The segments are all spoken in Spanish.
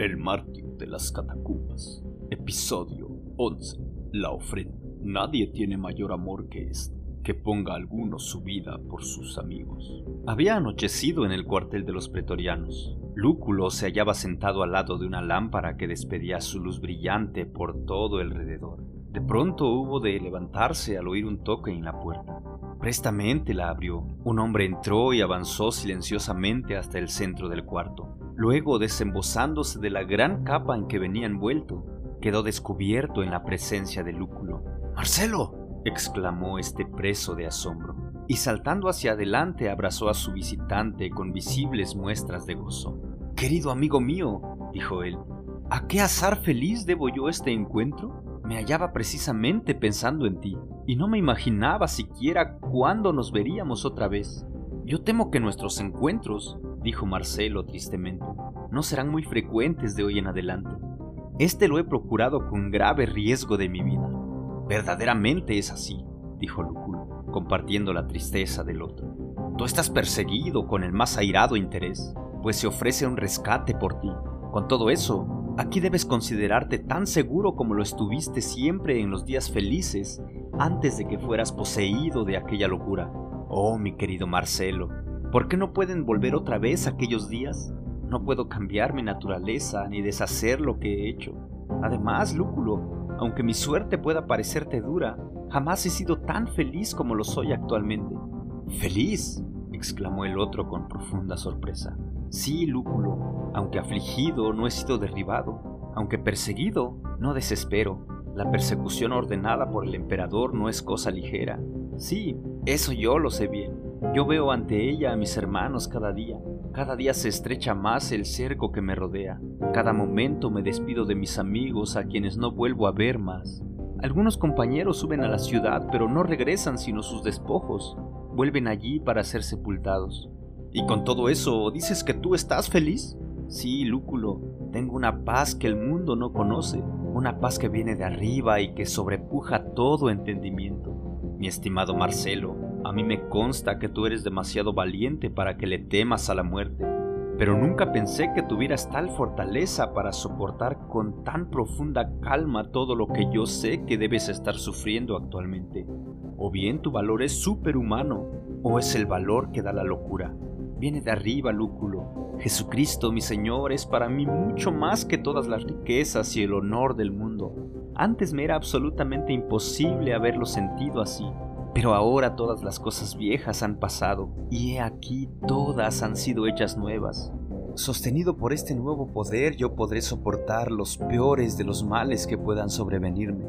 El mártir de las catacumbas. Episodio 11. La ofrenda. Nadie tiene mayor amor que este, que ponga alguno su vida por sus amigos. Había anochecido en el cuartel de los pretorianos. Lúculo se hallaba sentado al lado de una lámpara que despedía su luz brillante por todo alrededor. De pronto hubo de levantarse al oír un toque en la puerta. Prestamente la abrió. Un hombre entró y avanzó silenciosamente hasta el centro del cuarto. Luego, desembozándose de la gran capa en que venía envuelto, quedó descubierto en la presencia de Lúculo. ¡Marcelo! exclamó este preso de asombro, y saltando hacia adelante abrazó a su visitante con visibles muestras de gozo. Querido amigo mío, dijo él, ¿a qué azar feliz debo yo este encuentro? Me hallaba precisamente pensando en ti, y no me imaginaba siquiera cuándo nos veríamos otra vez. Yo temo que nuestros encuentros, dijo Marcelo tristemente, no serán muy frecuentes de hoy en adelante. Este lo he procurado con grave riesgo de mi vida. Verdaderamente es así, dijo Lúculo, compartiendo la tristeza del otro. Tú estás perseguido con el más airado interés, pues se ofrece un rescate por ti. Con todo eso, Aquí debes considerarte tan seguro como lo estuviste siempre en los días felices antes de que fueras poseído de aquella locura. Oh, mi querido Marcelo, ¿por qué no pueden volver otra vez aquellos días? No puedo cambiar mi naturaleza ni deshacer lo que he hecho. Además, Lúculo, aunque mi suerte pueda parecerte dura, jamás he sido tan feliz como lo soy actualmente. ¿Feliz? exclamó el otro con profunda sorpresa. Sí, Lúculo, aunque afligido no he sido derribado, aunque perseguido no desespero. La persecución ordenada por el emperador no es cosa ligera. Sí, eso yo lo sé bien. Yo veo ante ella a mis hermanos cada día. Cada día se estrecha más el cerco que me rodea. Cada momento me despido de mis amigos a quienes no vuelvo a ver más. Algunos compañeros suben a la ciudad pero no regresan sino sus despojos. Vuelven allí para ser sepultados. Y con todo eso, ¿dices que tú estás feliz? Sí, Lúculo, tengo una paz que el mundo no conoce, una paz que viene de arriba y que sobrepuja todo entendimiento. Mi estimado Marcelo, a mí me consta que tú eres demasiado valiente para que le temas a la muerte, pero nunca pensé que tuvieras tal fortaleza para soportar con tan profunda calma todo lo que yo sé que debes estar sufriendo actualmente. O bien tu valor es superhumano, o es el valor que da la locura viene de arriba, Lúculo. Jesucristo, mi Señor, es para mí mucho más que todas las riquezas y el honor del mundo. Antes me era absolutamente imposible haberlo sentido así, pero ahora todas las cosas viejas han pasado, y he aquí todas han sido hechas nuevas. Sostenido por este nuevo poder yo podré soportar los peores de los males que puedan sobrevenirme.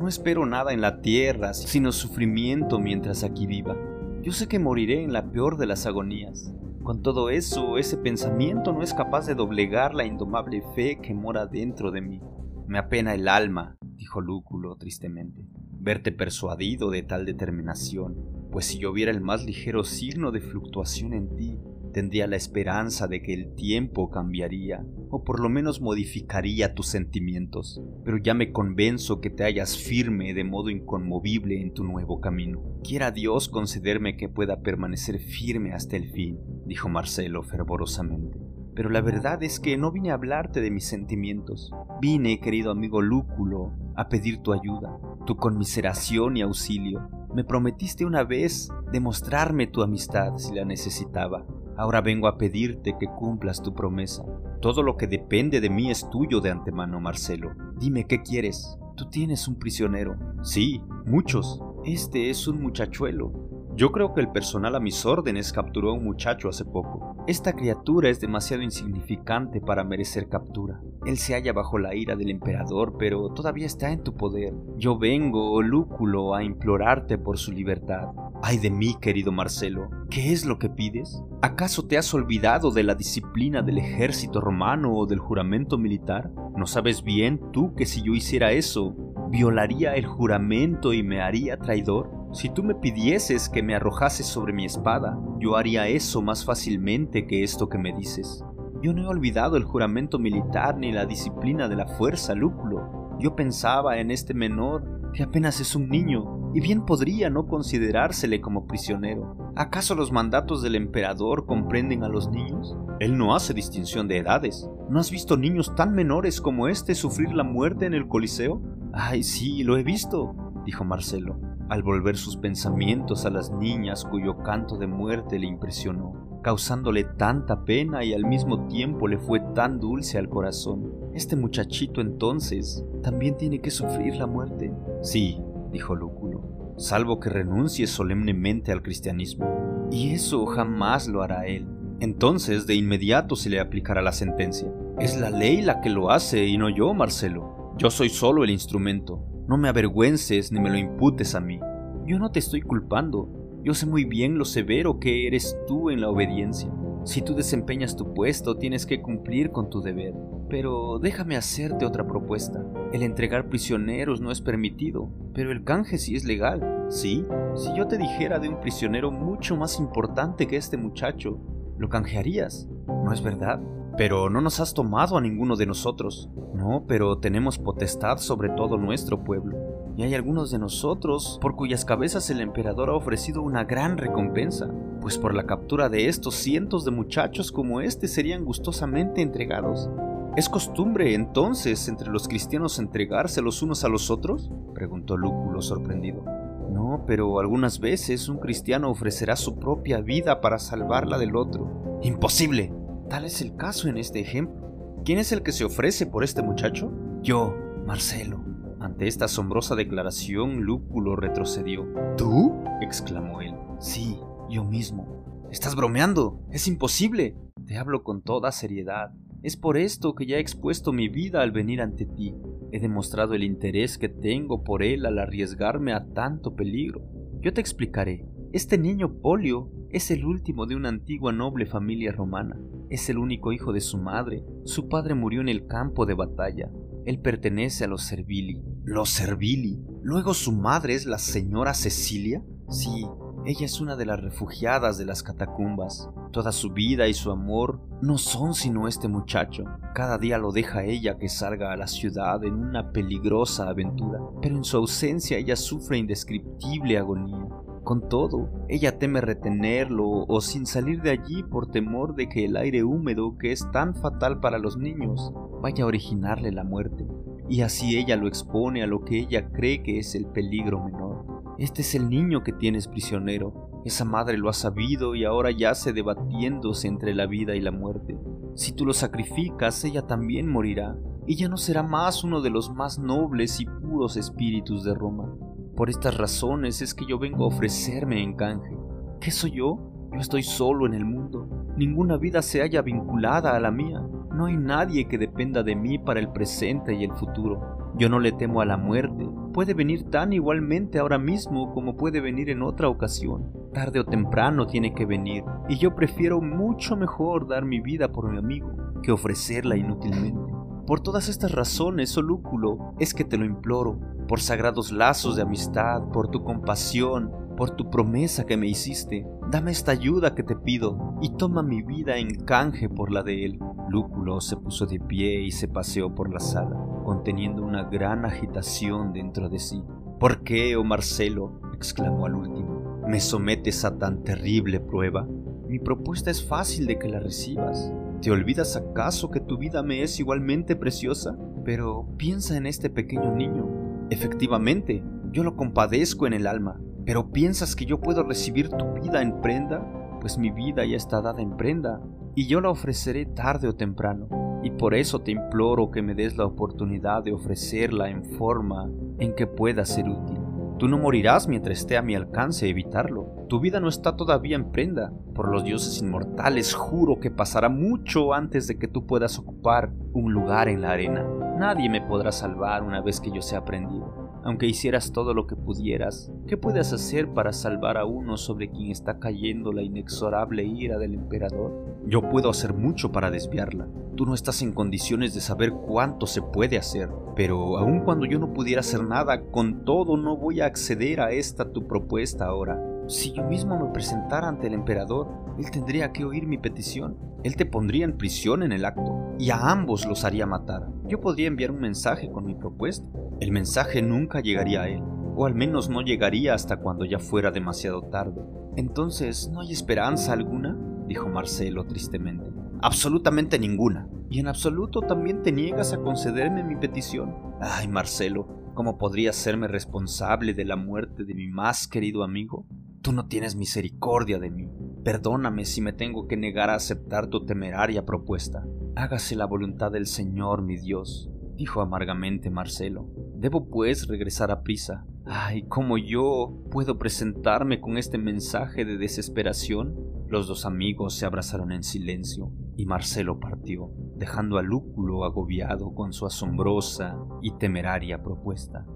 No espero nada en la tierra, sino sufrimiento mientras aquí viva. Yo sé que moriré en la peor de las agonías, con todo eso, ese pensamiento no es capaz de doblegar la indomable fe que mora dentro de mí. Me apena el alma, dijo Lúculo tristemente, verte persuadido de tal determinación, pues si yo viera el más ligero signo de fluctuación en ti, tendría la esperanza de que el tiempo cambiaría, o por lo menos modificaría tus sentimientos, pero ya me convenzo que te hallas firme de modo inconmovible en tu nuevo camino. Quiera Dios concederme que pueda permanecer firme hasta el fin, dijo Marcelo fervorosamente. Pero la verdad es que no vine a hablarte de mis sentimientos. Vine, querido amigo Lúculo, a pedir tu ayuda, tu conmiseración y auxilio. Me prometiste una vez demostrarme tu amistad si la necesitaba. Ahora vengo a pedirte que cumplas tu promesa. Todo lo que depende de mí es tuyo de antemano, Marcelo. Dime qué quieres. Tú tienes un prisionero. Sí, muchos. Este es un muchachuelo. Yo creo que el personal a mis órdenes capturó a un muchacho hace poco. Esta criatura es demasiado insignificante para merecer captura. Él se halla bajo la ira del emperador, pero todavía está en tu poder. Yo vengo, Lúculo, a implorarte por su libertad. Ay de mí, querido Marcelo, ¿qué es lo que pides? ¿Acaso te has olvidado de la disciplina del ejército romano o del juramento militar? ¿No sabes bien tú que si yo hiciera eso, violaría el juramento y me haría traidor? Si tú me pidieses que me arrojases sobre mi espada, yo haría eso más fácilmente que esto que me dices. Yo no he olvidado el juramento militar ni la disciplina de la fuerza, Lúculo. Yo pensaba en este menor que apenas es un niño, y bien podría no considerársele como prisionero. ¿Acaso los mandatos del emperador comprenden a los niños? Él no hace distinción de edades. ¿No has visto niños tan menores como este sufrir la muerte en el Coliseo? Ay, sí, lo he visto, dijo Marcelo, al volver sus pensamientos a las niñas cuyo canto de muerte le impresionó, causándole tanta pena y al mismo tiempo le fue tan dulce al corazón. Este muchachito entonces también tiene que sufrir la muerte. Sí, dijo Lúculo, salvo que renuncie solemnemente al cristianismo. Y eso jamás lo hará él. Entonces de inmediato se le aplicará la sentencia. Es la ley la que lo hace y no yo, Marcelo. Yo soy solo el instrumento. No me avergüences ni me lo imputes a mí. Yo no te estoy culpando. Yo sé muy bien lo severo que eres tú en la obediencia. Si tú desempeñas tu puesto, tienes que cumplir con tu deber. Pero déjame hacerte otra propuesta. El entregar prisioneros no es permitido, pero el canje sí es legal. ¿Sí? Si yo te dijera de un prisionero mucho más importante que este muchacho, lo canjearías, ¿no es verdad? Pero no nos has tomado a ninguno de nosotros. No, pero tenemos potestad sobre todo nuestro pueblo. Y hay algunos de nosotros por cuyas cabezas el emperador ha ofrecido una gran recompensa, pues por la captura de estos cientos de muchachos como este serían gustosamente entregados. ¿Es costumbre entonces entre los cristianos entregarse los unos a los otros? preguntó Lúculo sorprendido. No, pero algunas veces un cristiano ofrecerá su propia vida para salvarla del otro. ¡Imposible! Tal es el caso en este ejemplo. ¿Quién es el que se ofrece por este muchacho? Yo, Marcelo. Ante esta asombrosa declaración, Lúculo retrocedió. ¿Tú? exclamó él. Sí, yo mismo. Estás bromeando. Es imposible. Te hablo con toda seriedad. Es por esto que ya he expuesto mi vida al venir ante ti. He demostrado el interés que tengo por él al arriesgarme a tanto peligro. Yo te explicaré. Este niño Polio es el último de una antigua noble familia romana. Es el único hijo de su madre. Su padre murió en el campo de batalla. Él pertenece a los Servili. ¿Los Servili? ¿Luego su madre es la señora Cecilia? Sí, ella es una de las refugiadas de las catacumbas. Toda su vida y su amor no son sino este muchacho. Cada día lo deja ella que salga a la ciudad en una peligrosa aventura, pero en su ausencia ella sufre indescriptible agonía. Con todo, ella teme retenerlo o sin salir de allí por temor de que el aire húmedo que es tan fatal para los niños vaya a originarle la muerte, y así ella lo expone a lo que ella cree que es el peligro menor. Este es el niño que tienes prisionero. Esa madre lo ha sabido y ahora yace debatiéndose entre la vida y la muerte. Si tú lo sacrificas, ella también morirá, ya no será más uno de los más nobles y puros espíritus de Roma. Por estas razones es que yo vengo a ofrecerme en canje. ¿Qué soy yo? Yo estoy solo en el mundo. Ninguna vida se halla vinculada a la mía. No hay nadie que dependa de mí para el presente y el futuro. Yo no le temo a la muerte. Puede venir tan igualmente ahora mismo como puede venir en otra ocasión. Tarde o temprano tiene que venir. Y yo prefiero mucho mejor dar mi vida por mi amigo que ofrecerla inútilmente. Por todas estas razones, oh Lúculo, es que te lo imploro, por sagrados lazos de amistad, por tu compasión, por tu promesa que me hiciste, dame esta ayuda que te pido y toma mi vida en canje por la de él. Lúculo se puso de pie y se paseó por la sala, conteniendo una gran agitación dentro de sí. ¿Por qué, oh Marcelo? exclamó al último. ¿Me sometes a tan terrible prueba? Mi propuesta es fácil de que la recibas. ¿Te olvidas acaso que tu vida me es igualmente preciosa? Pero piensa en este pequeño niño Efectivamente, yo lo compadezco en el alma, pero ¿piensas que yo puedo recibir tu vida en prenda? Pues mi vida ya está dada en prenda, y yo la ofreceré tarde o temprano, y por eso te imploro que me des la oportunidad de ofrecerla en forma en que pueda ser útil. Tú no morirás mientras esté a mi alcance evitarlo. Tu vida no está todavía en prenda. Por los dioses inmortales juro que pasará mucho antes de que tú puedas ocupar un lugar en la arena. Nadie me podrá salvar una vez que yo sea aprendido. Aunque hicieras todo lo que pudieras, ¿qué puedes hacer para salvar a uno sobre quien está cayendo la inexorable ira del emperador? Yo puedo hacer mucho para desviarla. Tú no estás en condiciones de saber cuánto se puede hacer, pero aun cuando yo no pudiera hacer nada, con todo no voy a acceder a esta tu propuesta ahora. Si yo mismo me presentara ante el emperador, él tendría que oír mi petición. Él te pondría en prisión en el acto, y a ambos los haría matar. Yo podría enviar un mensaje con mi propuesta. El mensaje nunca llegaría a él, o al menos no llegaría hasta cuando ya fuera demasiado tarde. Entonces, ¿no hay esperanza alguna? dijo Marcelo tristemente. Absolutamente ninguna. Y en absoluto también te niegas a concederme mi petición. Ay, Marcelo, ¿cómo podría serme responsable de la muerte de mi más querido amigo? Tú no tienes misericordia de mí. Perdóname si me tengo que negar a aceptar tu temeraria propuesta. Hágase la voluntad del Señor, mi Dios, dijo amargamente Marcelo. Debo pues regresar a prisa. Ay, ¿cómo yo puedo presentarme con este mensaje de desesperación? Los dos amigos se abrazaron en silencio y Marcelo partió, dejando a Lúculo agobiado con su asombrosa y temeraria propuesta.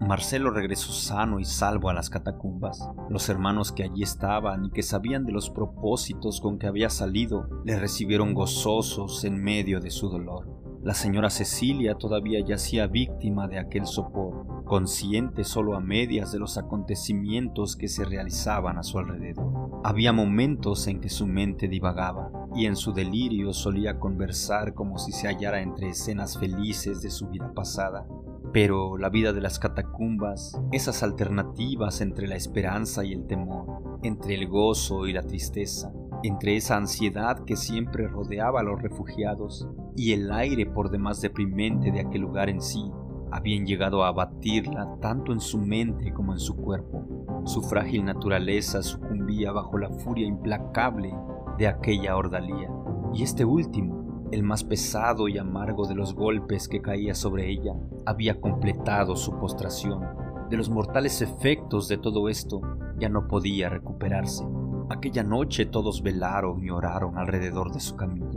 Marcelo regresó sano y salvo a las catacumbas. Los hermanos que allí estaban y que sabían de los propósitos con que había salido le recibieron gozosos en medio de su dolor. La señora Cecilia todavía yacía víctima de aquel sopor, consciente solo a medias de los acontecimientos que se realizaban a su alrededor. Había momentos en que su mente divagaba, y en su delirio solía conversar como si se hallara entre escenas felices de su vida pasada. Pero la vida de las catacumbas, esas alternativas entre la esperanza y el temor, entre el gozo y la tristeza, entre esa ansiedad que siempre rodeaba a los refugiados y el aire por demás deprimente de aquel lugar en sí, habían llegado a abatirla tanto en su mente como en su cuerpo. Su frágil naturaleza sucumbía bajo la furia implacable de aquella ordalía, y este último, el más pesado y amargo de los golpes que caía sobre ella, había completado su postración. De los mortales efectos de todo esto ya no podía recuperarse. Aquella noche todos velaron y oraron alrededor de su camilla.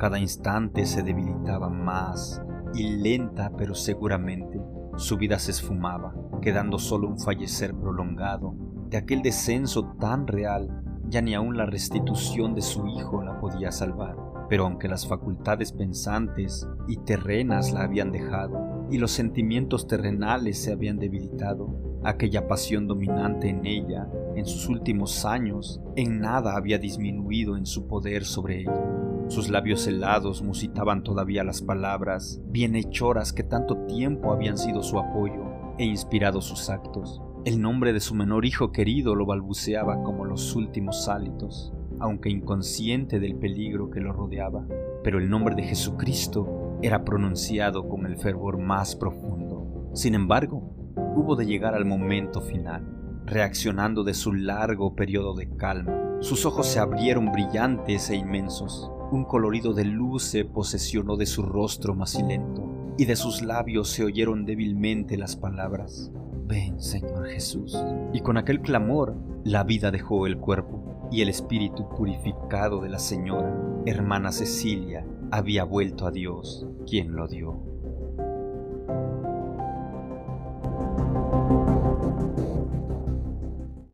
Cada instante se debilitaba más y lenta pero seguramente su vida se esfumaba, quedando solo un fallecer prolongado. De aquel descenso tan real, ya ni aun la restitución de su hijo la podía salvar. Pero aunque las facultades pensantes y terrenas la habían dejado, y los sentimientos terrenales se habían debilitado, aquella pasión dominante en ella en sus últimos años en nada había disminuido en su poder sobre ella. Sus labios helados musitaban todavía las palabras bienhechoras que tanto tiempo habían sido su apoyo e inspirado sus actos. El nombre de su menor hijo querido lo balbuceaba como los últimos hálitos, aunque inconsciente del peligro que lo rodeaba. Pero el nombre de Jesucristo era pronunciado con el fervor más profundo. Sin embargo, hubo de llegar al momento final reaccionando de su largo periodo de calma. Sus ojos se abrieron brillantes e inmensos. Un colorido de luz se posesionó de su rostro macilento, y de sus labios se oyeron débilmente las palabras, Ven, Señor Jesús. Y con aquel clamor, la vida dejó el cuerpo, y el espíritu purificado de la señora, hermana Cecilia, había vuelto a Dios, quien lo dio.